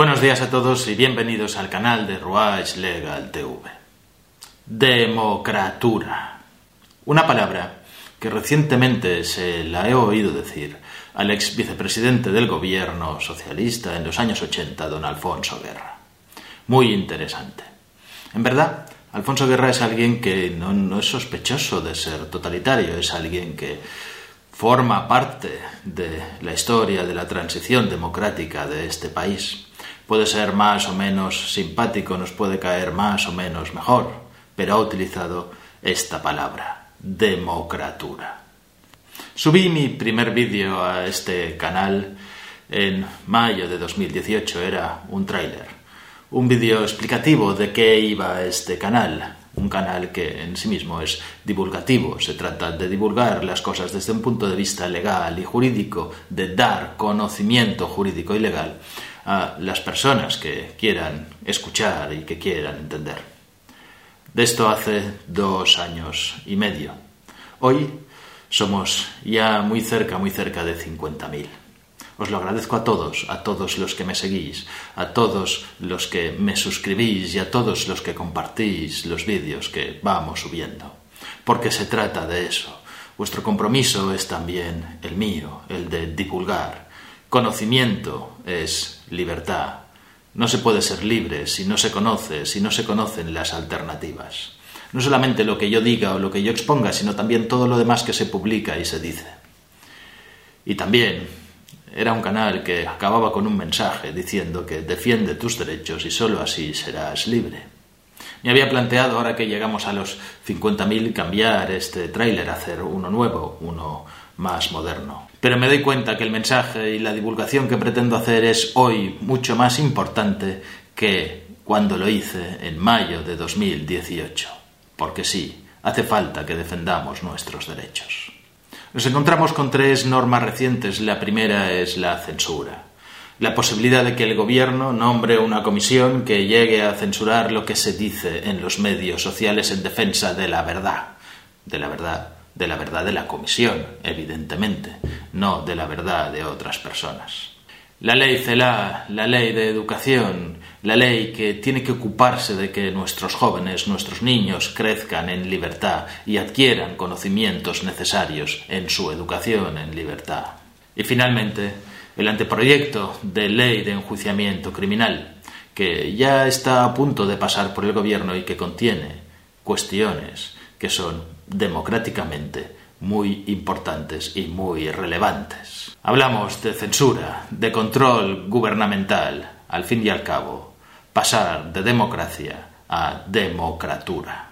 Buenos días a todos y bienvenidos al canal de Ruach Legal TV. Democratura. Una palabra que recientemente se la he oído decir al ex vicepresidente del gobierno socialista en los años 80, don Alfonso Guerra. Muy interesante. En verdad, Alfonso Guerra es alguien que no, no es sospechoso de ser totalitario, es alguien que forma parte de la historia de la transición democrática de este país puede ser más o menos simpático, nos puede caer más o menos mejor, pero ha utilizado esta palabra, democratura. Subí mi primer vídeo a este canal en mayo de 2018, era un tráiler, un vídeo explicativo de qué iba este canal, un canal que en sí mismo es divulgativo, se trata de divulgar las cosas desde un punto de vista legal y jurídico, de dar conocimiento jurídico y legal a las personas que quieran escuchar y que quieran entender. De esto hace dos años y medio. Hoy somos ya muy cerca, muy cerca de 50.000. Os lo agradezco a todos, a todos los que me seguís, a todos los que me suscribís y a todos los que compartís los vídeos que vamos subiendo. Porque se trata de eso. Vuestro compromiso es también el mío, el de divulgar, Conocimiento es libertad. No se puede ser libre si no se conoce, si no se conocen las alternativas. No solamente lo que yo diga o lo que yo exponga, sino también todo lo demás que se publica y se dice. Y también era un canal que acababa con un mensaje diciendo que defiende tus derechos y sólo así serás libre. Me había planteado, ahora que llegamos a los 50.000, cambiar este tráiler, hacer uno nuevo, uno más moderno. Pero me doy cuenta que el mensaje y la divulgación que pretendo hacer es hoy mucho más importante que cuando lo hice en mayo de 2018. Porque sí, hace falta que defendamos nuestros derechos. Nos encontramos con tres normas recientes. La primera es la censura. La posibilidad de que el gobierno nombre una comisión que llegue a censurar lo que se dice en los medios sociales en defensa de la verdad. De la verdad de la verdad de la comisión, evidentemente, no de la verdad de otras personas. La ley CELA, la ley de educación, la ley que tiene que ocuparse de que nuestros jóvenes, nuestros niños crezcan en libertad y adquieran conocimientos necesarios en su educación en libertad. Y finalmente, el anteproyecto de ley de enjuiciamiento criminal, que ya está a punto de pasar por el Gobierno y que contiene cuestiones que son democráticamente muy importantes y muy relevantes. Hablamos de censura, de control gubernamental, al fin y al cabo, pasar de democracia a democratura.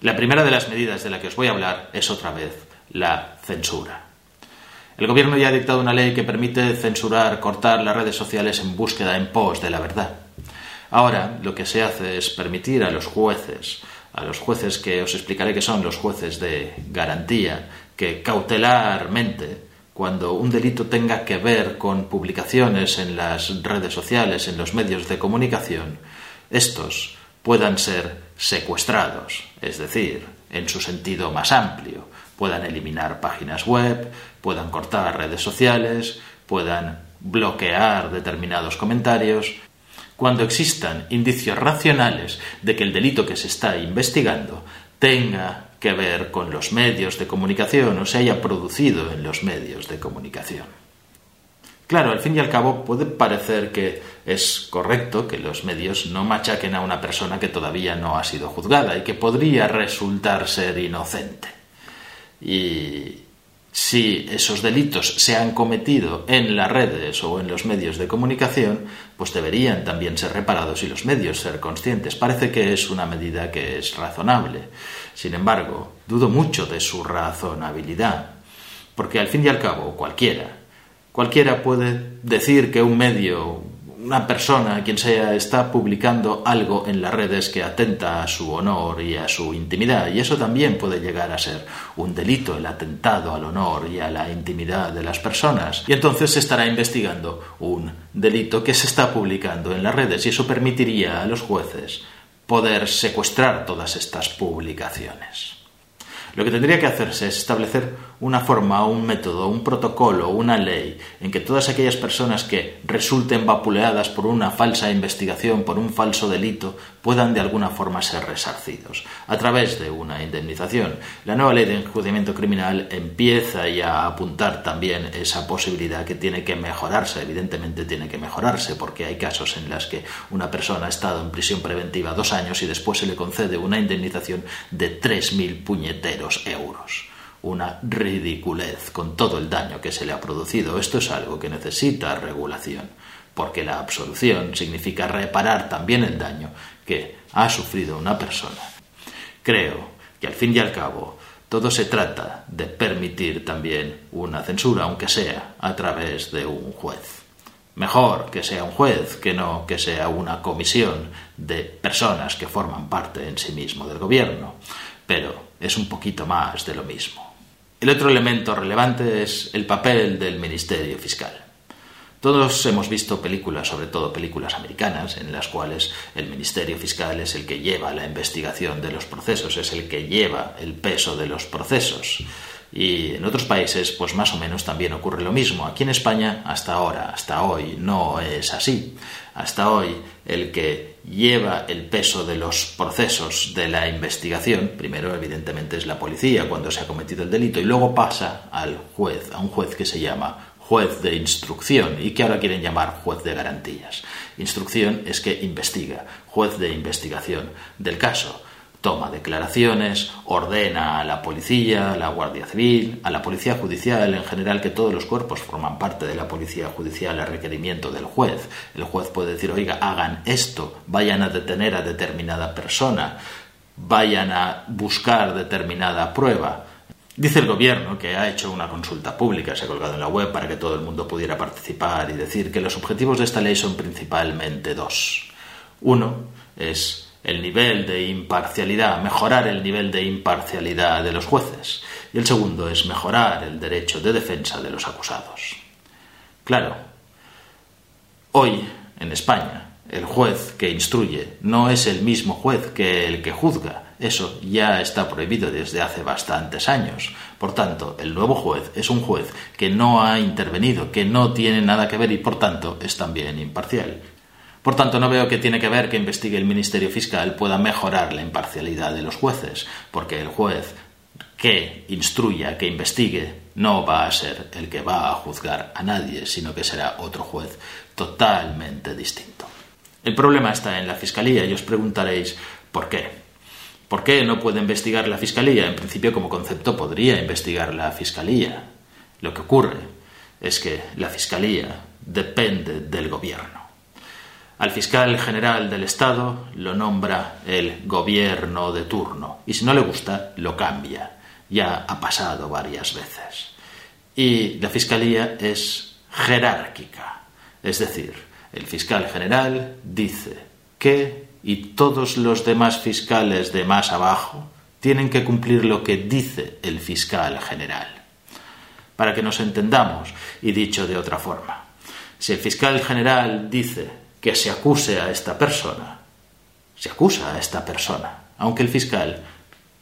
La primera de las medidas de la que os voy a hablar es otra vez la censura. El gobierno ya ha dictado una ley que permite censurar, cortar las redes sociales en búsqueda en pos de la verdad. Ahora lo que se hace es permitir a los jueces, a los jueces que os explicaré que son los jueces de garantía, que cautelarmente, cuando un delito tenga que ver con publicaciones en las redes sociales, en los medios de comunicación, estos puedan ser secuestrados, es decir, en su sentido más amplio, puedan eliminar páginas web, puedan cortar redes sociales, puedan bloquear determinados comentarios. Cuando existan indicios racionales de que el delito que se está investigando tenga que ver con los medios de comunicación o se haya producido en los medios de comunicación. Claro, al fin y al cabo puede parecer que es correcto que los medios no machaquen a una persona que todavía no ha sido juzgada y que podría resultar ser inocente. Y si esos delitos se han cometido en las redes o en los medios de comunicación, pues deberían también ser reparados y los medios ser conscientes. Parece que es una medida que es razonable. Sin embargo, dudo mucho de su razonabilidad, porque al fin y al cabo cualquiera, cualquiera puede decir que un medio, una persona, quien sea, está publicando algo en las redes que atenta a su honor y a su intimidad. Y eso también puede llegar a ser un delito, el atentado al honor y a la intimidad de las personas. Y entonces se estará investigando un delito que se está publicando en las redes y eso permitiría a los jueces poder secuestrar todas estas publicaciones. Lo que tendría que hacerse es establecer una forma, un método, un protocolo, una ley en que todas aquellas personas que resulten vapuleadas por una falsa investigación, por un falso delito, puedan de alguna forma ser resarcidos a través de una indemnización. La nueva ley de enjuiciamiento criminal empieza ya a apuntar también esa posibilidad que tiene que mejorarse, evidentemente tiene que mejorarse, porque hay casos en los que una persona ha estado en prisión preventiva dos años y después se le concede una indemnización de 3.000 puñeteros euros una ridiculez con todo el daño que se le ha producido. Esto es algo que necesita regulación, porque la absolución significa reparar también el daño que ha sufrido una persona. Creo que al fin y al cabo todo se trata de permitir también una censura, aunque sea a través de un juez. Mejor que sea un juez que no que sea una comisión de personas que forman parte en sí mismo del gobierno, pero es un poquito más de lo mismo. El otro elemento relevante es el papel del Ministerio Fiscal. Todos hemos visto películas, sobre todo películas americanas, en las cuales el Ministerio Fiscal es el que lleva la investigación de los procesos, es el que lleva el peso de los procesos. Y en otros países, pues más o menos también ocurre lo mismo. Aquí en España, hasta ahora, hasta hoy, no es así. Hasta hoy, el que lleva el peso de los procesos de la investigación, primero evidentemente es la policía cuando se ha cometido el delito, y luego pasa al juez, a un juez que se llama juez de instrucción y que ahora quieren llamar juez de garantías. Instrucción es que investiga, juez de investigación del caso toma declaraciones, ordena a la policía, a la Guardia Civil, a la Policía Judicial, en general que todos los cuerpos forman parte de la Policía Judicial a requerimiento del juez. El juez puede decir, oiga, hagan esto, vayan a detener a determinada persona, vayan a buscar determinada prueba. Dice el gobierno que ha hecho una consulta pública, se ha colgado en la web para que todo el mundo pudiera participar y decir que los objetivos de esta ley son principalmente dos. Uno es el nivel de imparcialidad, mejorar el nivel de imparcialidad de los jueces. Y el segundo es mejorar el derecho de defensa de los acusados. Claro, hoy en España el juez que instruye no es el mismo juez que el que juzga. Eso ya está prohibido desde hace bastantes años. Por tanto, el nuevo juez es un juez que no ha intervenido, que no tiene nada que ver y por tanto es también imparcial. Por tanto, no veo que tiene que ver que investigue el Ministerio Fiscal pueda mejorar la imparcialidad de los jueces, porque el juez que instruya, que investigue, no va a ser el que va a juzgar a nadie, sino que será otro juez totalmente distinto. El problema está en la Fiscalía y os preguntaréis ¿por qué? ¿Por qué no puede investigar la Fiscalía? En principio, como concepto, podría investigar la Fiscalía. Lo que ocurre es que la Fiscalía depende del Gobierno. Al fiscal general del Estado lo nombra el gobierno de turno y si no le gusta lo cambia. Ya ha pasado varias veces. Y la fiscalía es jerárquica, es decir, el fiscal general dice que y todos los demás fiscales de más abajo tienen que cumplir lo que dice el fiscal general. Para que nos entendamos, y dicho de otra forma, si el fiscal general dice que se acuse a esta persona. Se acusa a esta persona, aunque el fiscal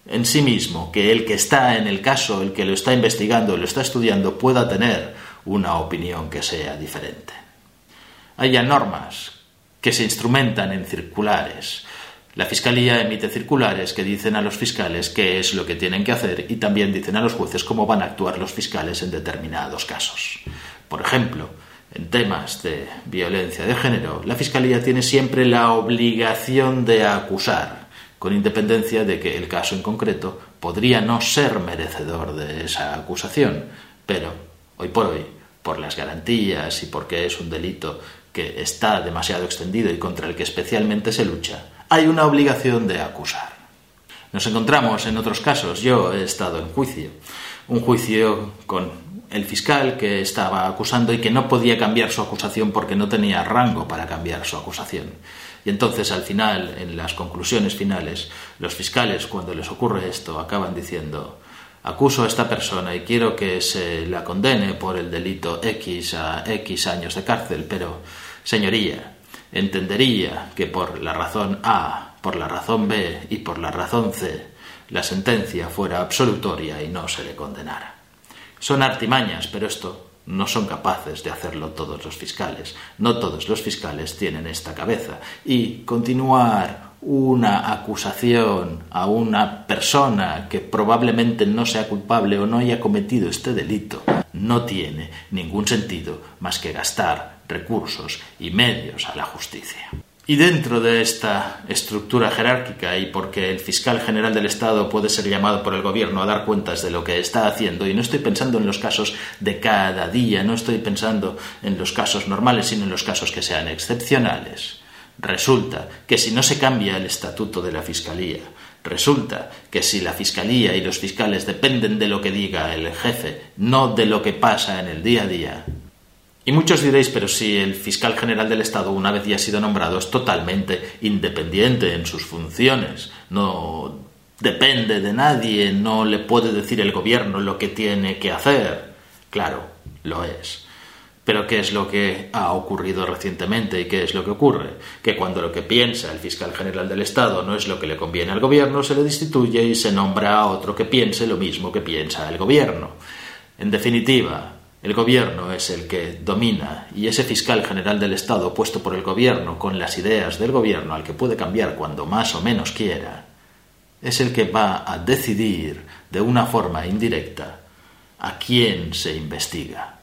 en sí mismo, que el que está en el caso, el que lo está investigando, lo está estudiando, pueda tener una opinión que sea diferente. Hay normas que se instrumentan en circulares. La Fiscalía emite circulares que dicen a los fiscales qué es lo que tienen que hacer y también dicen a los jueces cómo van a actuar los fiscales en determinados casos. Por ejemplo, en temas de violencia de género, la Fiscalía tiene siempre la obligación de acusar, con independencia de que el caso en concreto podría no ser merecedor de esa acusación. Pero, hoy por hoy, por las garantías y porque es un delito que está demasiado extendido y contra el que especialmente se lucha, hay una obligación de acusar. Nos encontramos en otros casos, yo he estado en juicio, un juicio con el fiscal que estaba acusando y que no podía cambiar su acusación porque no tenía rango para cambiar su acusación. Y entonces al final, en las conclusiones finales, los fiscales, cuando les ocurre esto, acaban diciendo, acuso a esta persona y quiero que se la condene por el delito X a X años de cárcel, pero, señoría, entendería que por la razón A, por la razón B y por la razón C, la sentencia fuera absolutoria y no se le condenara. Son artimañas, pero esto no son capaces de hacerlo todos los fiscales. No todos los fiscales tienen esta cabeza. Y continuar una acusación a una persona que probablemente no sea culpable o no haya cometido este delito no tiene ningún sentido más que gastar recursos y medios a la justicia. Y dentro de esta estructura jerárquica y porque el fiscal general del Estado puede ser llamado por el gobierno a dar cuentas de lo que está haciendo, y no estoy pensando en los casos de cada día, no estoy pensando en los casos normales, sino en los casos que sean excepcionales, resulta que si no se cambia el estatuto de la Fiscalía, resulta que si la Fiscalía y los fiscales dependen de lo que diga el jefe, no de lo que pasa en el día a día, y muchos diréis, pero si el fiscal general del Estado, una vez ya ha sido nombrado, es totalmente independiente en sus funciones, no depende de nadie, no le puede decir el gobierno lo que tiene que hacer. Claro, lo es. Pero ¿qué es lo que ha ocurrido recientemente y qué es lo que ocurre? Que cuando lo que piensa el fiscal general del Estado no es lo que le conviene al gobierno, se le destituye y se nombra a otro que piense lo mismo que piensa el gobierno. En definitiva, el gobierno es el que domina y ese fiscal general del Estado puesto por el gobierno con las ideas del gobierno al que puede cambiar cuando más o menos quiera, es el que va a decidir de una forma indirecta a quién se investiga,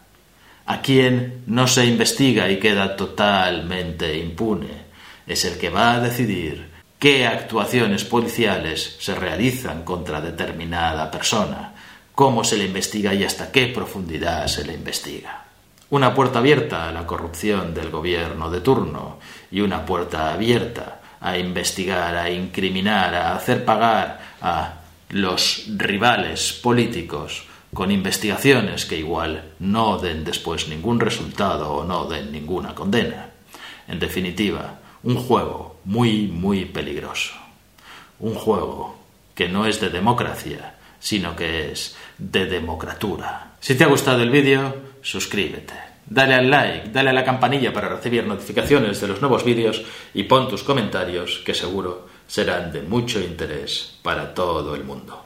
a quién no se investiga y queda totalmente impune. Es el que va a decidir qué actuaciones policiales se realizan contra determinada persona cómo se le investiga y hasta qué profundidad se le investiga. Una puerta abierta a la corrupción del gobierno de turno y una puerta abierta a investigar, a incriminar, a hacer pagar a los rivales políticos con investigaciones que igual no den después ningún resultado o no den ninguna condena. En definitiva, un juego muy, muy peligroso. Un juego que no es de democracia, sino que es de democratura. Si te ha gustado el vídeo, suscríbete. Dale al like, dale a la campanilla para recibir notificaciones de los nuevos vídeos y pon tus comentarios que seguro serán de mucho interés para todo el mundo.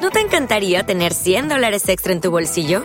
¿No te encantaría tener 100 dólares extra en tu bolsillo?